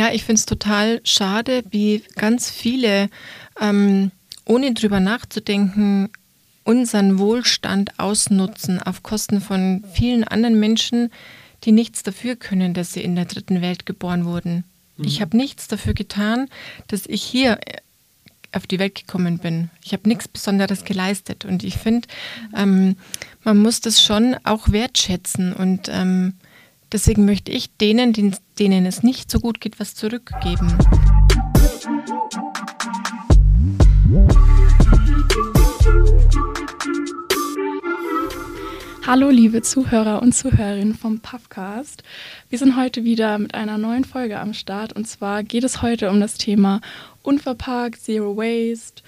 Ja, ich finde es total schade, wie ganz viele, ähm, ohne drüber nachzudenken, unseren Wohlstand ausnutzen auf Kosten von vielen anderen Menschen, die nichts dafür können, dass sie in der dritten Welt geboren wurden. Mhm. Ich habe nichts dafür getan, dass ich hier äh, auf die Welt gekommen bin. Ich habe nichts Besonderes geleistet. Und ich finde, ähm, man muss das schon auch wertschätzen. Und ähm, deswegen möchte ich denen, denen es nicht so gut geht, was zurückgeben. Hallo liebe Zuhörer und Zuhörerinnen vom Puffcast. Wir sind heute wieder mit einer neuen Folge am Start und zwar geht es heute um das Thema unverpackt, Zero Waste.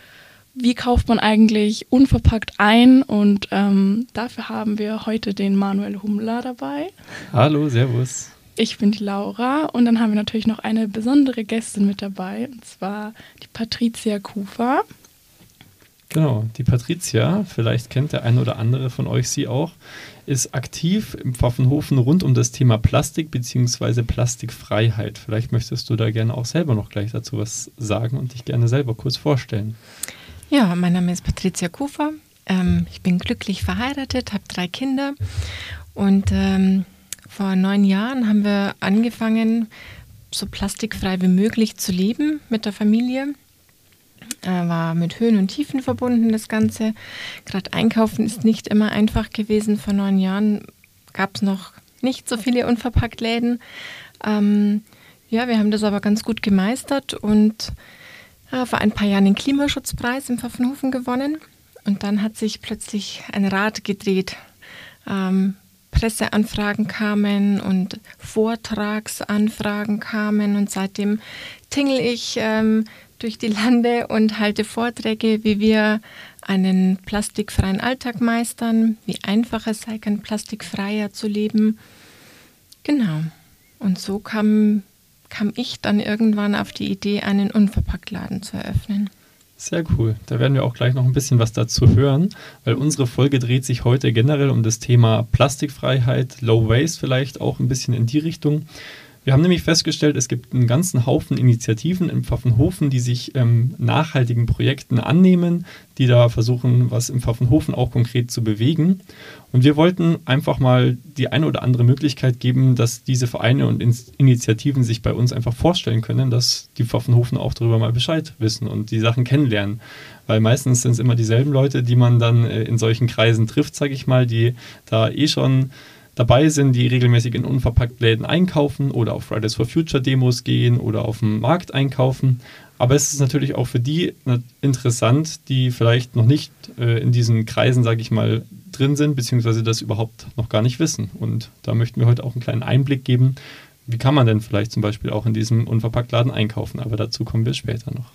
Wie kauft man eigentlich unverpackt ein? Und ähm, dafür haben wir heute den Manuel Humler dabei. Hallo, Servus. Ich bin die Laura und dann haben wir natürlich noch eine besondere Gästin mit dabei und zwar die Patricia Kufer. Genau, die Patricia, vielleicht kennt der eine oder andere von euch sie auch, ist aktiv im Pfaffenhofen rund um das Thema Plastik bzw. Plastikfreiheit. Vielleicht möchtest du da gerne auch selber noch gleich dazu was sagen und dich gerne selber kurz vorstellen. Ja, mein Name ist Patricia Kufer. Ähm, ich bin glücklich verheiratet, habe drei Kinder und ähm, vor neun Jahren haben wir angefangen, so plastikfrei wie möglich zu leben mit der Familie äh, war mit Höhen und Tiefen verbunden, das Ganze. Gerade einkaufen ist nicht immer einfach gewesen. Vor neun Jahren gab es noch nicht so viele Unverpacktläden. Ähm, ja, wir haben das aber ganz gut gemeistert und vor ein paar Jahren den Klimaschutzpreis im Pfaffenhofen gewonnen. Und dann hat sich plötzlich ein Rad gedreht. Ähm, Presseanfragen kamen und Vortragsanfragen kamen und seitdem tingle ich ähm, durch die Lande und halte Vorträge, wie wir einen plastikfreien Alltag meistern, wie einfach es sei kann, plastikfreier zu leben. Genau. Und so kam, kam ich dann irgendwann auf die Idee, einen Unverpacktladen zu eröffnen. Sehr cool. Da werden wir auch gleich noch ein bisschen was dazu hören, weil unsere Folge dreht sich heute generell um das Thema Plastikfreiheit, Low Waste vielleicht auch ein bisschen in die Richtung. Wir haben nämlich festgestellt, es gibt einen ganzen Haufen Initiativen in Pfaffenhofen, die sich ähm, nachhaltigen Projekten annehmen, die da versuchen, was im Pfaffenhofen auch konkret zu bewegen. Und wir wollten einfach mal die eine oder andere Möglichkeit geben, dass diese Vereine und Initiativen sich bei uns einfach vorstellen können, dass die Pfaffenhofen auch darüber mal Bescheid wissen und die Sachen kennenlernen. Weil meistens sind es immer dieselben Leute, die man dann äh, in solchen Kreisen trifft, sage ich mal, die da eh schon dabei sind, die regelmäßig in Unverpacktläden einkaufen oder auf Fridays for Future Demos gehen oder auf dem Markt einkaufen. Aber es ist natürlich auch für die interessant, die vielleicht noch nicht äh, in diesen Kreisen, sage ich mal, drin sind, beziehungsweise das überhaupt noch gar nicht wissen. Und da möchten wir heute auch einen kleinen Einblick geben. Wie kann man denn vielleicht zum Beispiel auch in diesem Unverpacktladen einkaufen? Aber dazu kommen wir später noch.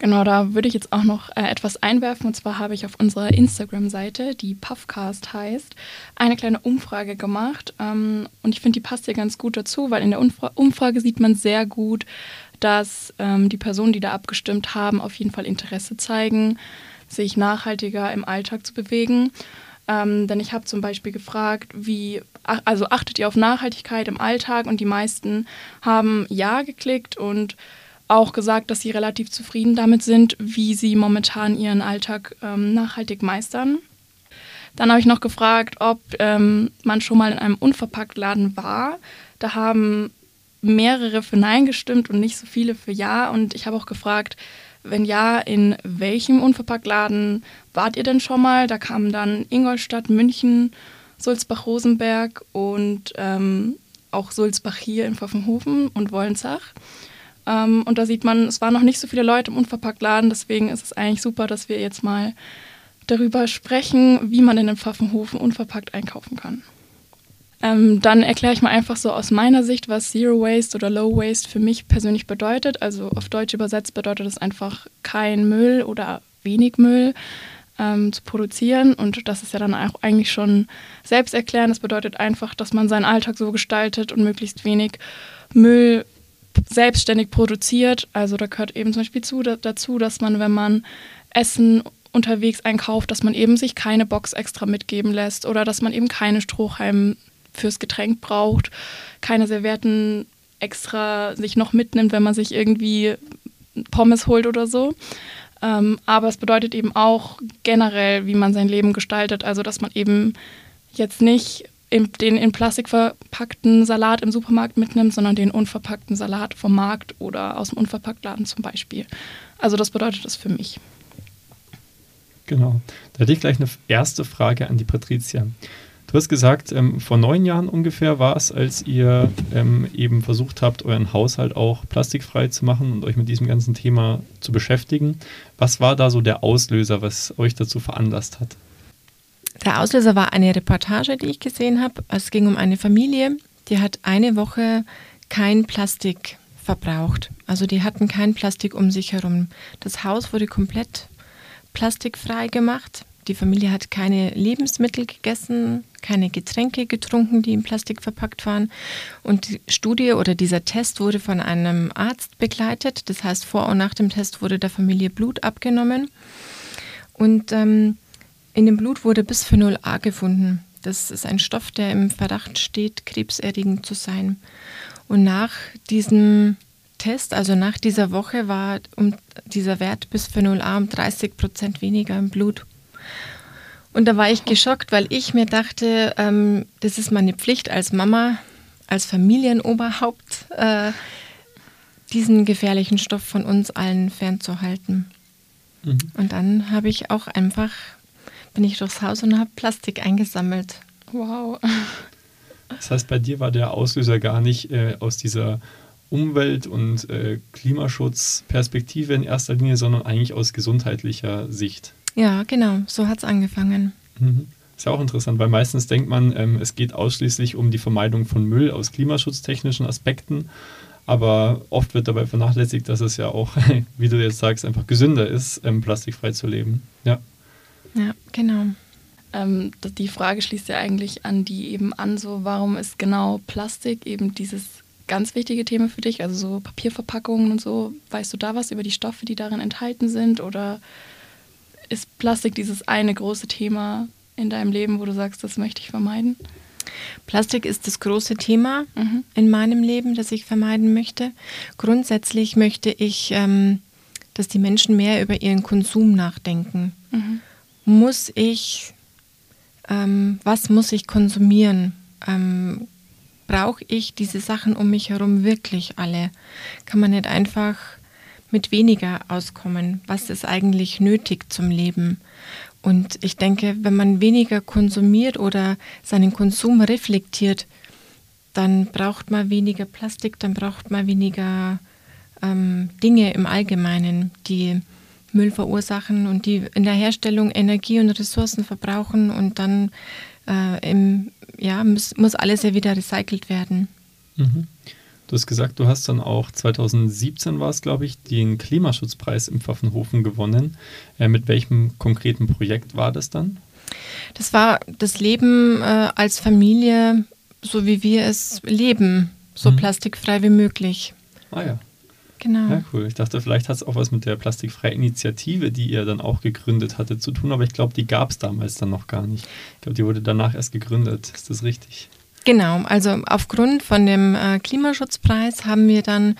Genau, da würde ich jetzt auch noch äh, etwas einwerfen. Und zwar habe ich auf unserer Instagram-Seite, die Puffcast heißt, eine kleine Umfrage gemacht. Ähm, und ich finde, die passt hier ganz gut dazu, weil in der Umfra Umfrage sieht man sehr gut, dass ähm, die Personen, die da abgestimmt haben, auf jeden Fall Interesse zeigen, sich nachhaltiger im Alltag zu bewegen. Ähm, denn ich habe zum Beispiel gefragt, wie, also achtet ihr auf Nachhaltigkeit im Alltag? Und die meisten haben Ja geklickt und auch gesagt, dass sie relativ zufrieden damit sind, wie sie momentan ihren Alltag ähm, nachhaltig meistern. Dann habe ich noch gefragt, ob ähm, man schon mal in einem Unverpacktladen war. Da haben mehrere für Nein gestimmt und nicht so viele für Ja. Und ich habe auch gefragt, wenn ja, in welchem Unverpacktladen wart ihr denn schon mal? Da kamen dann Ingolstadt, München, Sulzbach-Rosenberg und ähm, auch Sulzbach hier in Pfaffenhofen und Wollensach. Ähm, und da sieht man, es waren noch nicht so viele Leute im Unverpacktladen, deswegen ist es eigentlich super, dass wir jetzt mal darüber sprechen, wie man in den Pfaffenhofen unverpackt einkaufen kann. Ähm, dann erkläre ich mal einfach so aus meiner Sicht, was Zero Waste oder Low Waste für mich persönlich bedeutet. Also auf Deutsch übersetzt bedeutet es einfach kein Müll oder wenig Müll ähm, zu produzieren. Und das ist ja dann auch eigentlich schon selbsterklärend. Das bedeutet einfach, dass man seinen Alltag so gestaltet und möglichst wenig Müll selbstständig produziert. Also da gehört eben zum Beispiel zu, da, dazu, dass man, wenn man Essen unterwegs einkauft, dass man eben sich keine Box extra mitgeben lässt oder dass man eben keine Strohhalme fürs Getränk braucht, keine Servietten extra sich noch mitnimmt, wenn man sich irgendwie Pommes holt oder so. Ähm, aber es bedeutet eben auch generell, wie man sein Leben gestaltet. Also, dass man eben jetzt nicht den in Plastik verpackten Salat im Supermarkt mitnimmt, sondern den unverpackten Salat vom Markt oder aus dem Unverpacktladen zum Beispiel. Also, das bedeutet das für mich. Genau. Da hätte ich gleich eine erste Frage an die Patricia. Du hast gesagt, ähm, vor neun Jahren ungefähr war es, als ihr ähm, eben versucht habt, euren Haushalt auch plastikfrei zu machen und euch mit diesem ganzen Thema zu beschäftigen. Was war da so der Auslöser, was euch dazu veranlasst hat? Der Auslöser war eine Reportage, die ich gesehen habe. Es ging um eine Familie, die hat eine Woche kein Plastik verbraucht. Also die hatten kein Plastik um sich herum. Das Haus wurde komplett plastikfrei gemacht. Die Familie hat keine Lebensmittel gegessen, keine Getränke getrunken, die in Plastik verpackt waren. Und die Studie oder dieser Test wurde von einem Arzt begleitet. Das heißt, vor und nach dem Test wurde der Familie Blut abgenommen. Und ähm, in dem Blut wurde Bisphenol A gefunden. Das ist ein Stoff, der im Verdacht steht, krebserregend zu sein. Und nach diesem Test, also nach dieser Woche, war um dieser Wert Bisphenol A um 30 Prozent weniger im Blut. Und da war ich geschockt, weil ich mir dachte, ähm, das ist meine Pflicht als Mama, als Familienoberhaupt, äh, diesen gefährlichen Stoff von uns allen fernzuhalten. Mhm. Und dann habe ich auch einfach, bin ich durchs Haus und habe Plastik eingesammelt. Wow. Das heißt, bei dir war der Auslöser gar nicht äh, aus dieser Umwelt- und äh, Klimaschutzperspektive in erster Linie, sondern eigentlich aus gesundheitlicher Sicht. Ja, genau, so hat es angefangen. Mhm. Ist ja auch interessant, weil meistens denkt man, ähm, es geht ausschließlich um die Vermeidung von Müll aus klimaschutztechnischen Aspekten. Aber oft wird dabei vernachlässigt, dass es ja auch, wie du jetzt sagst, einfach gesünder ist, ähm, plastikfrei zu leben. Ja, ja genau. Ähm, die Frage schließt ja eigentlich an die eben an, so warum ist genau Plastik eben dieses ganz wichtige Thema für dich, also so Papierverpackungen und so. Weißt du da was über die Stoffe, die darin enthalten sind oder ist Plastik dieses eine große Thema in deinem Leben, wo du sagst, das möchte ich vermeiden? Plastik ist das große Thema mhm. in meinem Leben, das ich vermeiden möchte. Grundsätzlich möchte ich, ähm, dass die Menschen mehr über ihren Konsum nachdenken. Mhm. Muss ich, ähm, was muss ich konsumieren? Ähm, Brauche ich diese Sachen um mich herum wirklich alle? Kann man nicht einfach mit weniger auskommen? Was ist eigentlich nötig zum Leben? Und ich denke, wenn man weniger konsumiert oder seinen Konsum reflektiert, dann braucht man weniger Plastik, dann braucht man weniger ähm, Dinge im Allgemeinen, die Müll verursachen und die in der Herstellung Energie und Ressourcen verbrauchen und dann äh, im, ja, muss, muss alles ja wieder recycelt werden. Mhm. Du hast gesagt, du hast dann auch 2017 war es, glaube ich, den Klimaschutzpreis im Pfaffenhofen gewonnen. Äh, mit welchem konkreten Projekt war das dann? Das war das Leben äh, als Familie, so wie wir es leben, so mhm. plastikfrei wie möglich. Ah ja. Genau. Ja, cool. Ich dachte, vielleicht hat es auch was mit der plastikfreien Initiative, die ihr dann auch gegründet hatte, zu tun, aber ich glaube, die gab es damals dann noch gar nicht. Ich glaube, die wurde danach erst gegründet. Ist das richtig? Genau, also aufgrund von dem äh, Klimaschutzpreis haben wir dann,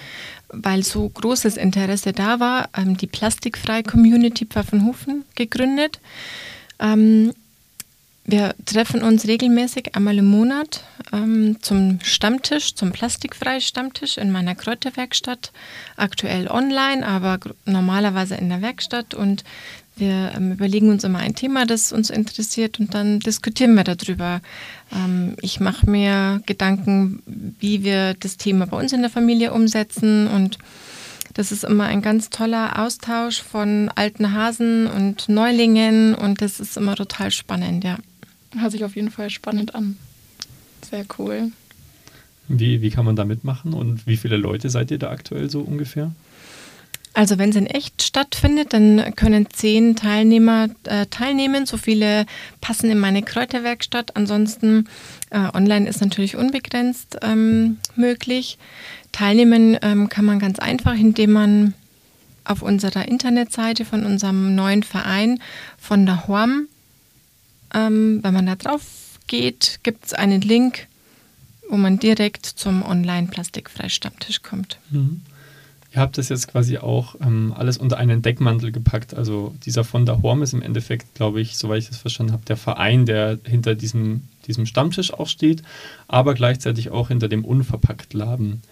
weil so großes Interesse da war, ähm, die Plastikfreie Community Pfaffenhofen gegründet. Ähm, wir treffen uns regelmäßig einmal im Monat ähm, zum Stammtisch, zum plastikfreien Stammtisch in meiner Kräuterwerkstatt. Aktuell online, aber normalerweise in der Werkstatt. Und wir ähm, überlegen uns immer ein Thema, das uns interessiert und dann diskutieren wir darüber. Ähm, ich mache mir Gedanken, wie wir das Thema bei uns in der Familie umsetzen und das ist immer ein ganz toller Austausch von alten Hasen und Neulingen und das ist immer total spannend, ja. Hört sich auf jeden Fall spannend an. Sehr cool. Wie, wie kann man da mitmachen und wie viele Leute seid ihr da aktuell so ungefähr? Also wenn es in echt stattfindet, dann können zehn Teilnehmer äh, teilnehmen. So viele passen in meine Kräuterwerkstatt. Ansonsten äh, online ist natürlich unbegrenzt ähm, möglich. Teilnehmen ähm, kann man ganz einfach, indem man auf unserer Internetseite von unserem neuen Verein von der HORM, ähm, wenn man da drauf geht, gibt es einen Link wo man direkt zum Online-Plastikfrei-Stammtisch kommt. Mhm. Ihr habt das jetzt quasi auch ähm, alles unter einen Deckmantel gepackt. Also dieser von der Horm ist im Endeffekt, glaube ich, soweit ich das verstanden habe, der Verein, der hinter diesem, diesem Stammtisch auch steht, aber gleichzeitig auch hinter dem Unverpacktladen.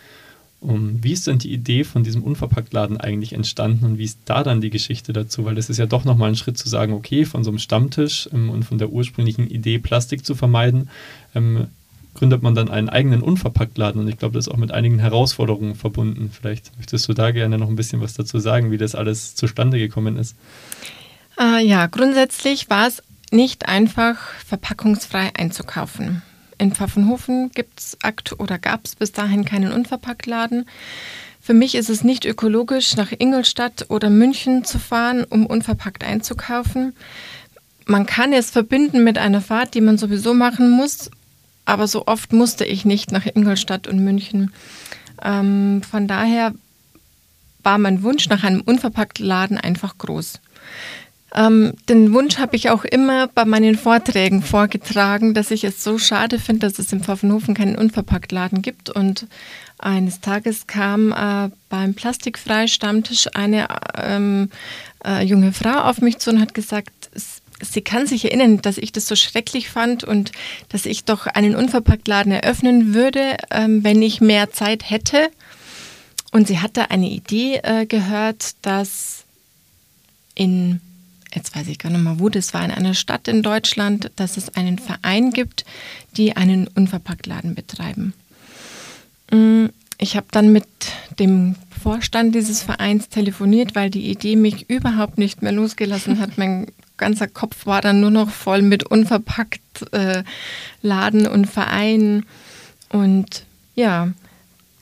Um, wie ist denn die Idee von diesem Unverpacktladen eigentlich entstanden und wie ist da dann die Geschichte dazu? Weil das ist ja doch nochmal ein Schritt zu sagen, okay, von so einem Stammtisch ähm, und von der ursprünglichen Idee, Plastik zu vermeiden, ähm, gründet man dann einen eigenen Unverpacktladen und ich glaube, das ist auch mit einigen Herausforderungen verbunden. Vielleicht möchtest du da gerne noch ein bisschen was dazu sagen, wie das alles zustande gekommen ist. Äh, ja, grundsätzlich war es nicht einfach, verpackungsfrei einzukaufen. In Pfaffenhofen gibt's akt oder gab es bis dahin keinen Unverpacktladen. Für mich ist es nicht ökologisch, nach Ingolstadt oder München zu fahren, um unverpackt einzukaufen. Man kann es verbinden mit einer Fahrt, die man sowieso machen muss, aber so oft musste ich nicht nach Ingolstadt und München. Ähm, von daher war mein Wunsch nach einem unverpackten Laden einfach groß. Ähm, den Wunsch habe ich auch immer bei meinen Vorträgen vorgetragen, dass ich es so schade finde, dass es im Pfaffenhofen keinen Unverpacktladen gibt. Und eines Tages kam äh, beim Plastikfrei-Stammtisch eine ähm, äh, junge Frau auf mich zu und hat gesagt, sie kann sich erinnern, dass ich das so schrecklich fand und dass ich doch einen Unverpacktladen eröffnen würde, ähm, wenn ich mehr Zeit hätte. Und sie hatte eine Idee äh, gehört, dass in, jetzt weiß ich gar nicht mehr wo, das war in einer Stadt in Deutschland, dass es einen Verein gibt, die einen Unverpacktladen betreiben. Mm, ich habe dann mit dem Vorstand dieses Vereins telefoniert, weil die Idee mich überhaupt nicht mehr losgelassen hat. Mein ganzer Kopf war dann nur noch voll mit unverpackt äh, Laden und Verein. Und ja,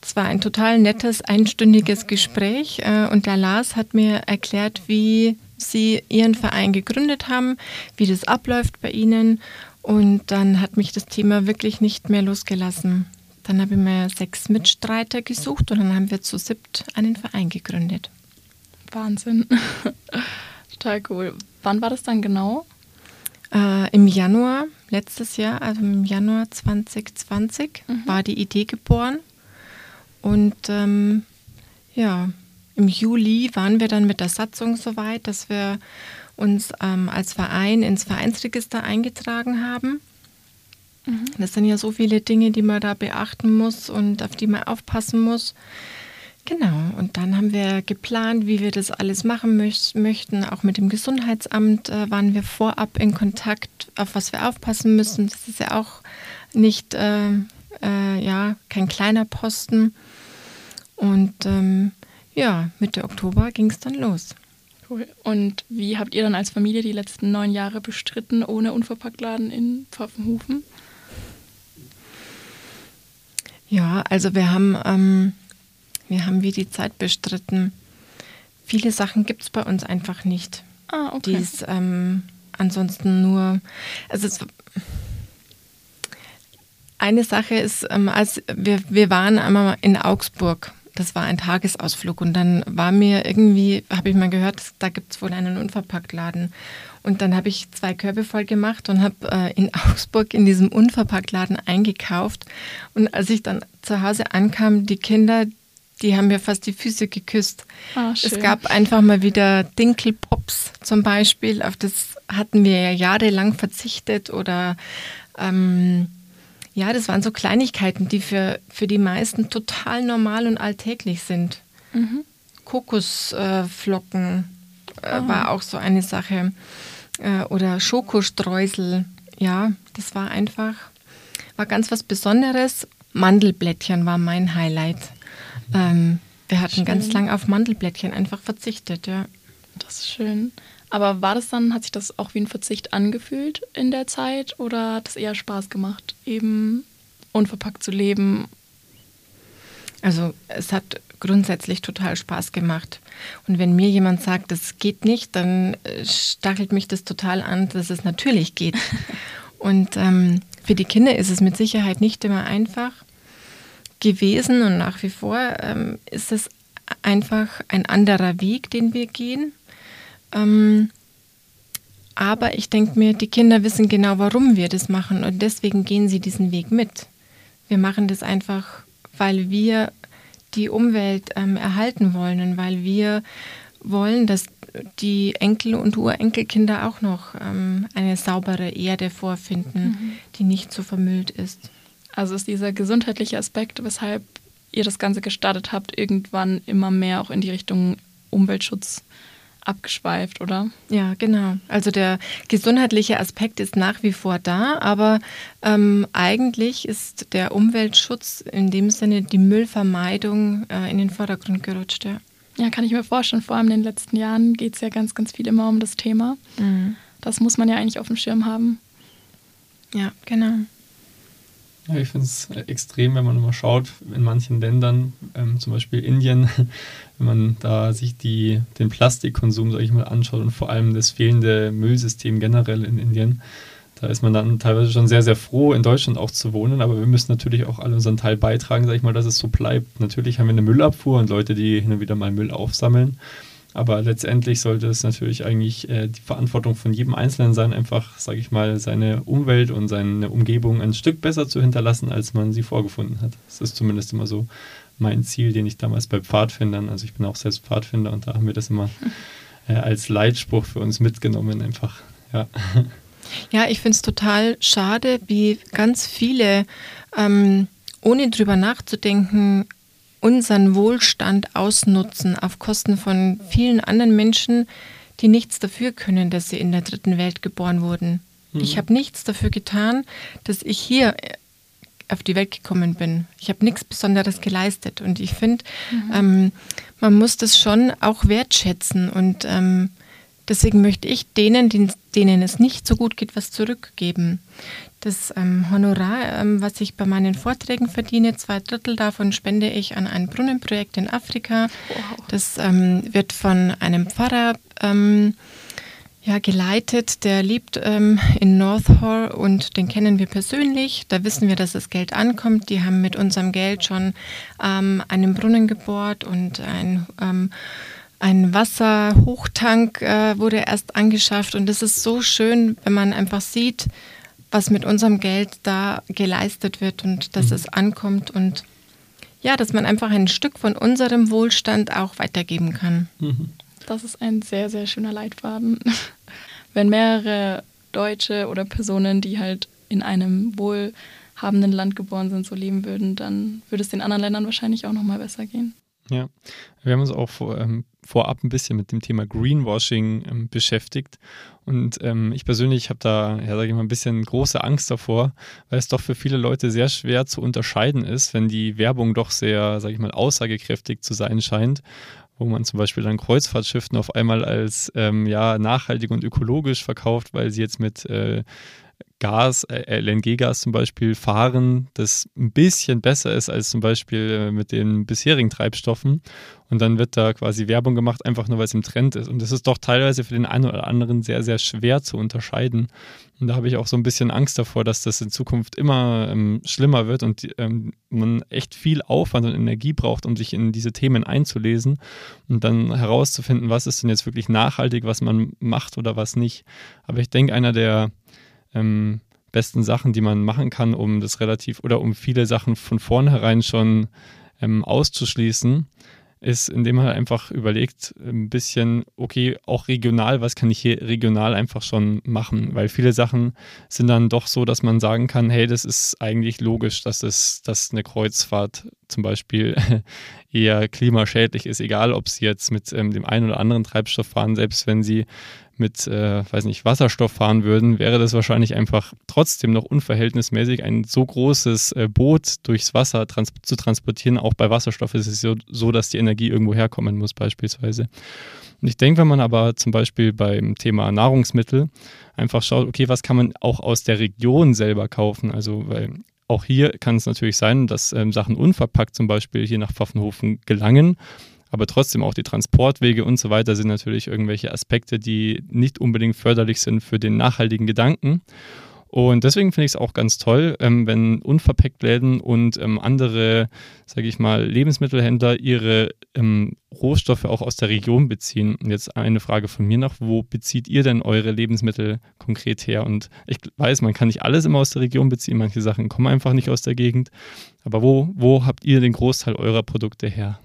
es war ein total nettes, einstündiges Gespräch. Äh, und der Lars hat mir erklärt, wie sie ihren Verein gegründet haben, wie das abläuft bei ihnen. Und dann hat mich das Thema wirklich nicht mehr losgelassen. Dann habe ich mir sechs Mitstreiter gesucht und dann haben wir zu siebt einen Verein gegründet. Wahnsinn. Total cool. Wann war das dann genau? Äh, Im Januar letztes Jahr, also im Januar 2020, mhm. war die Idee geboren. Und ähm, ja, im Juli waren wir dann mit der Satzung so weit, dass wir uns ähm, als Verein ins Vereinsregister eingetragen haben. Mhm. Das sind ja so viele Dinge, die man da beachten muss und auf die man aufpassen muss. Genau, und dann haben wir geplant, wie wir das alles machen möcht möchten. Auch mit dem Gesundheitsamt äh, waren wir vorab in Kontakt, auf was wir aufpassen müssen. Das ist ja auch nicht, äh, äh, ja, kein kleiner Posten. Und ähm, ja, Mitte Oktober ging es dann los. Cool. Und wie habt ihr dann als Familie die letzten neun Jahre bestritten ohne Unverpacktladen in Pfaffenhofen? Ja, also wir haben ähm, wir haben wie die Zeit bestritten. Viele Sachen gibt es bei uns einfach nicht. Ah, okay. Die es ähm, ansonsten nur. Also es, eine Sache ist, ähm, als wir, wir waren einmal in Augsburg. Das war ein Tagesausflug und dann war mir irgendwie, habe ich mal gehört, da gibt es wohl einen Unverpacktladen. Und dann habe ich zwei Körbe voll gemacht und habe äh, in Augsburg in diesem Unverpacktladen eingekauft. Und als ich dann zu Hause ankam, die Kinder, die haben mir fast die Füße geküsst. Oh, es gab einfach mal wieder Dinkelpops zum Beispiel. Auf das hatten wir ja jahrelang verzichtet oder ähm, ja, das waren so Kleinigkeiten, die für, für die meisten total normal und alltäglich sind. Mhm. Kokosflocken äh, oh. war auch so eine Sache. Äh, oder Schokostreusel. Ja, das war einfach, war ganz was Besonderes. Mandelblättchen war mein Highlight. Ähm, wir hatten schön. ganz lang auf Mandelblättchen einfach verzichtet, ja. Das ist schön. Aber war das dann, hat sich das auch wie ein Verzicht angefühlt in der Zeit oder hat es eher Spaß gemacht, eben unverpackt zu leben? Also es hat grundsätzlich total Spaß gemacht. Und wenn mir jemand sagt, das geht nicht, dann äh, stachelt mich das total an, dass es natürlich geht. Und ähm, für die Kinder ist es mit Sicherheit nicht immer einfach gewesen und nach wie vor ähm, ist es einfach ein anderer Weg, den wir gehen. Ähm, aber ich denke mir, die Kinder wissen genau, warum wir das machen und deswegen gehen sie diesen Weg mit. Wir machen das einfach, weil wir die Umwelt ähm, erhalten wollen und weil wir wollen, dass die Enkel und Urenkelkinder auch noch ähm, eine saubere Erde vorfinden, mhm. die nicht so vermüllt ist. Also ist dieser gesundheitliche Aspekt, weshalb ihr das Ganze gestartet habt, irgendwann immer mehr auch in die Richtung Umweltschutz abgeschweift, oder? Ja, genau. Also der gesundheitliche Aspekt ist nach wie vor da, aber ähm, eigentlich ist der Umweltschutz in dem Sinne die Müllvermeidung äh, in den Vordergrund gerutscht. Ja. ja, kann ich mir vorstellen. Vor allem in den letzten Jahren geht es ja ganz, ganz viel immer um das Thema. Mhm. Das muss man ja eigentlich auf dem Schirm haben. Ja, genau. Ja, ich finde es extrem, wenn man mal schaut, in manchen Ländern, ähm, zum Beispiel Indien, wenn man da sich die, den Plastikkonsum, sage ich mal, anschaut und vor allem das fehlende Müllsystem generell in Indien, da ist man dann teilweise schon sehr, sehr froh, in Deutschland auch zu wohnen, aber wir müssen natürlich auch alle unseren Teil beitragen, sage ich mal, dass es so bleibt. Natürlich haben wir eine Müllabfuhr und Leute, die hin und wieder mal Müll aufsammeln. Aber letztendlich sollte es natürlich eigentlich äh, die Verantwortung von jedem Einzelnen sein, einfach, sage ich mal, seine Umwelt und seine Umgebung ein Stück besser zu hinterlassen, als man sie vorgefunden hat. Das ist zumindest immer so mein Ziel, den ich damals bei Pfadfindern, also ich bin auch selbst Pfadfinder und da haben wir das immer äh, als Leitspruch für uns mitgenommen, einfach, ja. Ja, ich finde es total schade, wie ganz viele, ähm, ohne drüber nachzudenken, unseren Wohlstand ausnutzen auf Kosten von vielen anderen Menschen, die nichts dafür können, dass sie in der dritten Welt geboren wurden. Mhm. Ich habe nichts dafür getan, dass ich hier äh, auf die Welt gekommen bin. Ich habe nichts Besonderes geleistet. Und ich finde, mhm. ähm, man muss das schon auch wertschätzen. Und ähm, deswegen möchte ich denen, denen es nicht so gut geht, was zurückgeben. Das ähm, Honorar, ähm, was ich bei meinen Vorträgen verdiene, zwei Drittel davon spende ich an ein Brunnenprojekt in Afrika. Wow. Das ähm, wird von einem Pfarrer ähm, ja, geleitet. Der lebt ähm, in North Hall und den kennen wir persönlich. Da wissen wir, dass das Geld ankommt. Die haben mit unserem Geld schon ähm, einen Brunnen gebohrt und ein ein Wasserhochtank äh, wurde erst angeschafft und es ist so schön, wenn man einfach sieht, was mit unserem Geld da geleistet wird und dass mhm. es ankommt und ja, dass man einfach ein Stück von unserem Wohlstand auch weitergeben kann. Mhm. Das ist ein sehr, sehr schöner Leitfaden. Wenn mehrere Deutsche oder Personen, die halt in einem wohlhabenden Land geboren sind, so leben würden, dann würde es den anderen Ländern wahrscheinlich auch nochmal besser gehen. Ja, wir haben uns auch vor, ähm, vorab ein bisschen mit dem Thema Greenwashing ähm, beschäftigt. Und ähm, ich persönlich habe da, ja, sage ich mal, ein bisschen große Angst davor, weil es doch für viele Leute sehr schwer zu unterscheiden ist, wenn die Werbung doch sehr, sage ich mal, aussagekräftig zu sein scheint wo man zum Beispiel dann Kreuzfahrtschiffen auf einmal als ähm, ja, nachhaltig und ökologisch verkauft, weil sie jetzt mit äh, Gas, äh, LNG-Gas zum Beispiel fahren, das ein bisschen besser ist als zum Beispiel äh, mit den bisherigen Treibstoffen. Und dann wird da quasi Werbung gemacht, einfach nur weil es im Trend ist. Und das ist doch teilweise für den einen oder anderen sehr, sehr schwer zu unterscheiden. Und da habe ich auch so ein bisschen Angst davor, dass das in Zukunft immer ähm, schlimmer wird und ähm, man echt viel Aufwand und Energie braucht, um sich in diese Themen einzulesen und dann herauszufinden, was ist denn jetzt wirklich nachhaltig, was man macht oder was nicht. Aber ich denke, einer der ähm, besten Sachen, die man machen kann, um das relativ oder um viele Sachen von vornherein schon ähm, auszuschließen, ist, indem man einfach überlegt, ein bisschen, okay, auch regional, was kann ich hier regional einfach schon machen? Weil viele Sachen sind dann doch so, dass man sagen kann, hey, das ist eigentlich logisch, dass, es, dass eine Kreuzfahrt zum Beispiel eher klimaschädlich ist, egal ob sie jetzt mit ähm, dem einen oder anderen Treibstoff fahren, selbst wenn sie mit, äh, weiß nicht, Wasserstoff fahren würden, wäre das wahrscheinlich einfach trotzdem noch unverhältnismäßig, ein so großes äh, Boot durchs Wasser trans zu transportieren. Auch bei Wasserstoff ist es so, dass die Energie irgendwo herkommen muss, beispielsweise. Und ich denke, wenn man aber zum Beispiel beim Thema Nahrungsmittel einfach schaut, okay, was kann man auch aus der Region selber kaufen? Also, weil auch hier kann es natürlich sein, dass ähm, Sachen unverpackt zum Beispiel hier nach Pfaffenhofen gelangen aber trotzdem auch die Transportwege und so weiter sind natürlich irgendwelche Aspekte, die nicht unbedingt förderlich sind für den nachhaltigen Gedanken. Und deswegen finde ich es auch ganz toll, ähm, wenn Unverpacktläden und ähm, andere, sage ich mal, Lebensmittelhändler ihre ähm, Rohstoffe auch aus der Region beziehen. Und jetzt eine Frage von mir noch, wo bezieht ihr denn eure Lebensmittel konkret her? Und ich weiß, man kann nicht alles immer aus der Region beziehen, manche Sachen kommen einfach nicht aus der Gegend. Aber wo, wo habt ihr den Großteil eurer Produkte her?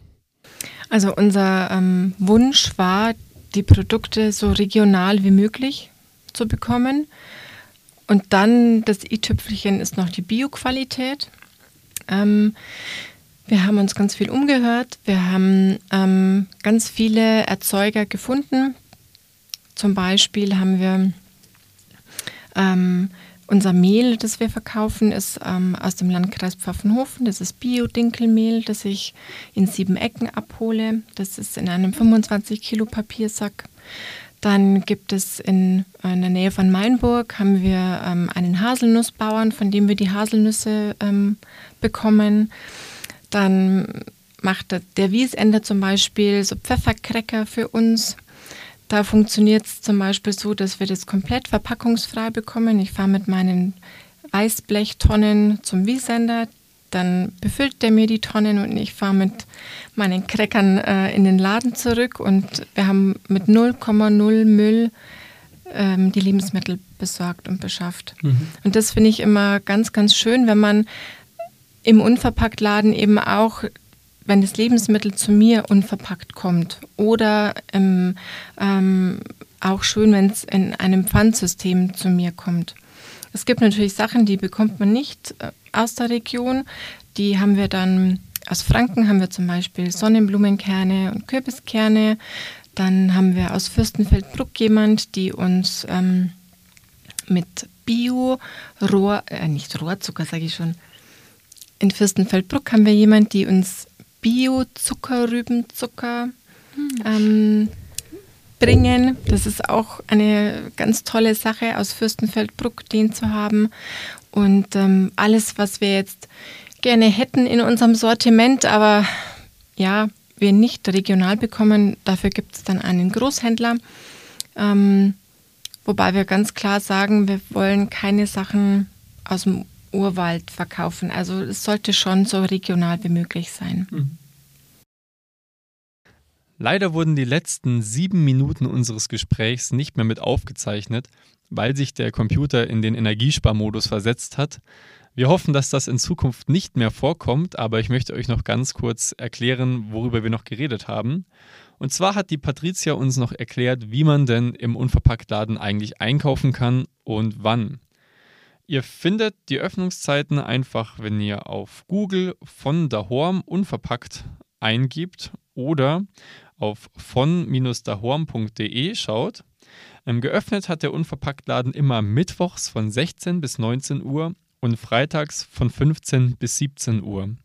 Also unser ähm, Wunsch war, die Produkte so regional wie möglich zu bekommen. Und dann das i-Tüpfelchen ist noch die Bioqualität. Ähm, wir haben uns ganz viel umgehört. Wir haben ähm, ganz viele Erzeuger gefunden. Zum Beispiel haben wir ähm, unser Mehl, das wir verkaufen, ist ähm, aus dem Landkreis Pfaffenhofen. Das ist Bio-Dinkelmehl, das ich in sieben Ecken abhole. Das ist in einem 25 Kilo Papiersack. Dann gibt es in, in der Nähe von Mainburg haben wir ähm, einen Haselnussbauern, von dem wir die Haselnüsse ähm, bekommen. Dann macht der, der Wiesender zum Beispiel so Pfeffercracker für uns. Da funktioniert es zum Beispiel so, dass wir das komplett verpackungsfrei bekommen. Ich fahre mit meinen Weißblechtonnen zum Wiesender, dann befüllt der mir die Tonnen und ich fahre mit meinen Crackern äh, in den Laden zurück und wir haben mit 0,0 Müll ähm, die Lebensmittel besorgt und beschafft. Mhm. Und das finde ich immer ganz, ganz schön, wenn man im Unverpacktladen eben auch wenn das Lebensmittel zu mir unverpackt kommt oder im, ähm, auch schön, wenn es in einem Pfandsystem zu mir kommt. Es gibt natürlich Sachen, die bekommt man nicht äh, aus der Region. Die haben wir dann aus Franken haben wir zum Beispiel Sonnenblumenkerne und Kürbiskerne. Dann haben wir aus Fürstenfeldbruck jemand, die uns ähm, mit Bio, Rohr, äh, nicht Rohrzucker, sage ich schon. In Fürstenfeldbruck haben wir jemand, die uns Bio-Zuckerrübenzucker hm. ähm, bringen. Das ist auch eine ganz tolle Sache, aus Fürstenfeldbruck den zu haben. Und ähm, alles, was wir jetzt gerne hätten in unserem Sortiment, aber ja, wir nicht regional bekommen, dafür gibt es dann einen Großhändler. Ähm, wobei wir ganz klar sagen, wir wollen keine Sachen aus dem Urwald verkaufen. Also es sollte schon so regional wie möglich sein. Mhm. Leider wurden die letzten sieben Minuten unseres Gesprächs nicht mehr mit aufgezeichnet, weil sich der Computer in den Energiesparmodus versetzt hat. Wir hoffen, dass das in Zukunft nicht mehr vorkommt, aber ich möchte euch noch ganz kurz erklären, worüber wir noch geredet haben. Und zwar hat die Patricia uns noch erklärt, wie man denn im Unverpacktladen eigentlich einkaufen kann und wann. Ihr findet die Öffnungszeiten einfach, wenn ihr auf Google von Dahorm unverpackt eingibt oder auf von-dahorm.de schaut. Ähm, geöffnet hat der Unverpacktladen immer mittwochs von 16 bis 19 Uhr und freitags von 15 bis 17 Uhr.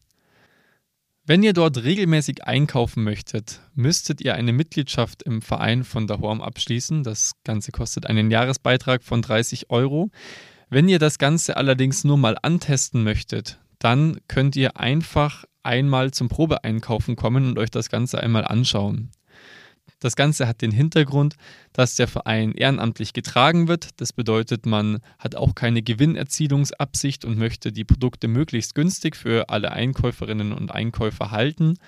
Wenn ihr dort regelmäßig einkaufen möchtet, müsstet ihr eine Mitgliedschaft im Verein von Dahorm abschließen. Das Ganze kostet einen Jahresbeitrag von 30 Euro. Wenn ihr das Ganze allerdings nur mal antesten möchtet, dann könnt ihr einfach einmal zum Probeeinkaufen kommen und euch das Ganze einmal anschauen. Das Ganze hat den Hintergrund, dass der Verein ehrenamtlich getragen wird. Das bedeutet, man hat auch keine Gewinnerzielungsabsicht und möchte die Produkte möglichst günstig für alle Einkäuferinnen und Einkäufer halten,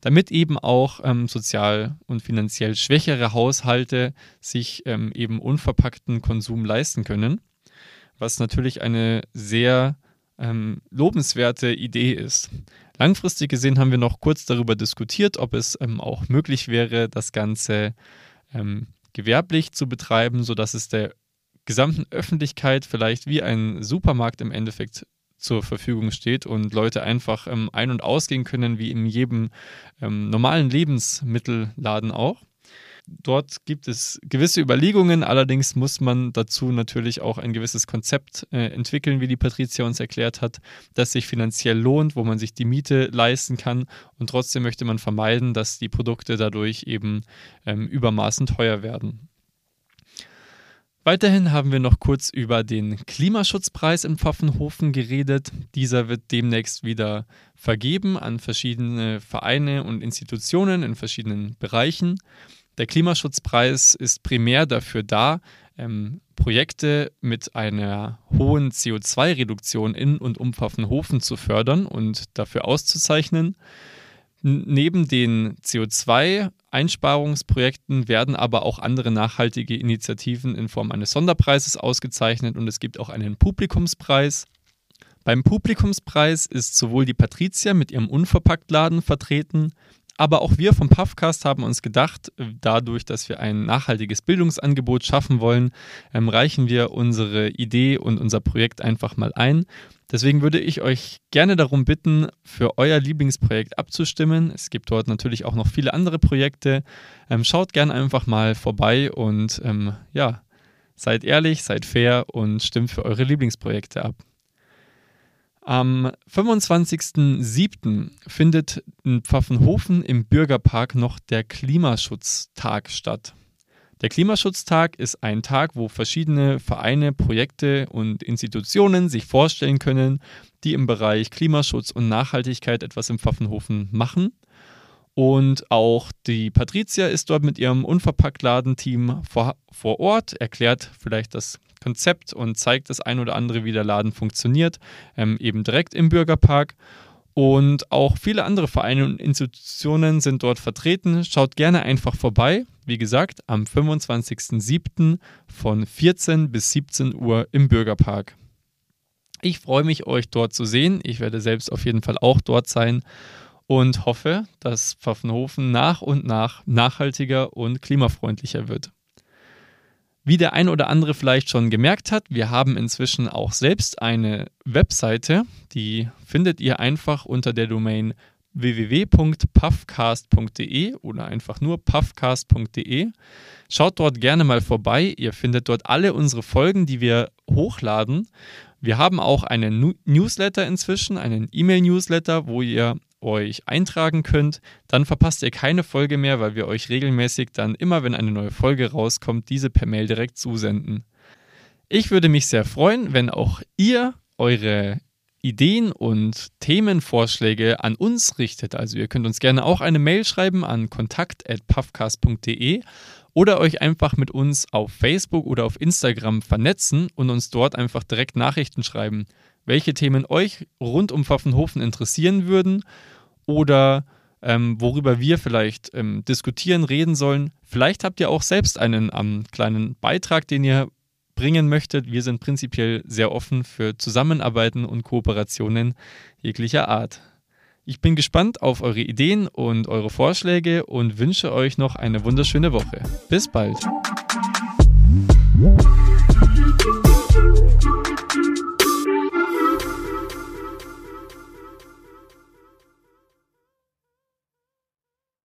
damit eben auch ähm, sozial und finanziell schwächere Haushalte sich ähm, eben unverpackten Konsum leisten können. Was natürlich eine sehr ähm, lobenswerte Idee ist. Langfristig gesehen haben wir noch kurz darüber diskutiert, ob es ähm, auch möglich wäre, das Ganze ähm, gewerblich zu betreiben, sodass es der gesamten Öffentlichkeit vielleicht wie ein Supermarkt im Endeffekt zur Verfügung steht und Leute einfach ähm, ein- und ausgehen können, wie in jedem ähm, normalen Lebensmittelladen auch. Dort gibt es gewisse Überlegungen, allerdings muss man dazu natürlich auch ein gewisses Konzept äh, entwickeln, wie die Patricia uns erklärt hat, das sich finanziell lohnt, wo man sich die Miete leisten kann und trotzdem möchte man vermeiden, dass die Produkte dadurch eben ähm, übermaßen teuer werden. Weiterhin haben wir noch kurz über den Klimaschutzpreis in Pfaffenhofen geredet. Dieser wird demnächst wieder vergeben an verschiedene Vereine und Institutionen in verschiedenen Bereichen. Der Klimaschutzpreis ist primär dafür da, ähm, Projekte mit einer hohen CO2-Reduktion in und um Pfaffenhofen zu fördern und dafür auszuzeichnen. Neben den CO2-Einsparungsprojekten werden aber auch andere nachhaltige Initiativen in Form eines Sonderpreises ausgezeichnet und es gibt auch einen Publikumspreis. Beim Publikumspreis ist sowohl die Patricia mit ihrem Unverpacktladen vertreten, aber auch wir vom Puffcast haben uns gedacht, dadurch, dass wir ein nachhaltiges Bildungsangebot schaffen wollen, ähm, reichen wir unsere Idee und unser Projekt einfach mal ein. Deswegen würde ich euch gerne darum bitten, für euer Lieblingsprojekt abzustimmen. Es gibt dort natürlich auch noch viele andere Projekte. Ähm, schaut gerne einfach mal vorbei und ähm, ja, seid ehrlich, seid fair und stimmt für eure Lieblingsprojekte ab. Am 25.07. findet in Pfaffenhofen im Bürgerpark noch der Klimaschutztag statt. Der Klimaschutztag ist ein Tag, wo verschiedene Vereine, Projekte und Institutionen sich vorstellen können, die im Bereich Klimaschutz und Nachhaltigkeit etwas im Pfaffenhofen machen. Und auch die Patricia ist dort mit ihrem Unverpacktladenteam vor, vor Ort, erklärt vielleicht das Konzept und zeigt das ein oder andere, wie der Laden funktioniert, ähm, eben direkt im Bürgerpark. Und auch viele andere Vereine und Institutionen sind dort vertreten. Schaut gerne einfach vorbei. Wie gesagt, am 25.07. von 14 bis 17 Uhr im Bürgerpark. Ich freue mich, euch dort zu sehen. Ich werde selbst auf jeden Fall auch dort sein und hoffe, dass Pfaffenhofen nach und nach nachhaltiger und klimafreundlicher wird. Wie der ein oder andere vielleicht schon gemerkt hat, wir haben inzwischen auch selbst eine Webseite, die findet ihr einfach unter der Domain www.puffcast.de oder einfach nur puffcast.de. Schaut dort gerne mal vorbei. Ihr findet dort alle unsere Folgen, die wir hochladen. Wir haben auch einen Newsletter inzwischen, einen E-Mail-Newsletter, wo ihr euch eintragen könnt, dann verpasst ihr keine Folge mehr, weil wir euch regelmäßig dann immer, wenn eine neue Folge rauskommt, diese per Mail direkt zusenden. Ich würde mich sehr freuen, wenn auch ihr eure Ideen und Themenvorschläge an uns richtet. Also ihr könnt uns gerne auch eine Mail schreiben an kontakt.puffcast.de oder euch einfach mit uns auf Facebook oder auf Instagram vernetzen und uns dort einfach direkt Nachrichten schreiben, welche Themen euch rund um Pfaffenhofen interessieren würden oder ähm, worüber wir vielleicht ähm, diskutieren, reden sollen. Vielleicht habt ihr auch selbst einen ähm, kleinen Beitrag, den ihr bringen möchtet. Wir sind prinzipiell sehr offen für Zusammenarbeiten und Kooperationen jeglicher Art. Ich bin gespannt auf eure Ideen und eure Vorschläge und wünsche euch noch eine wunderschöne Woche. Bis bald.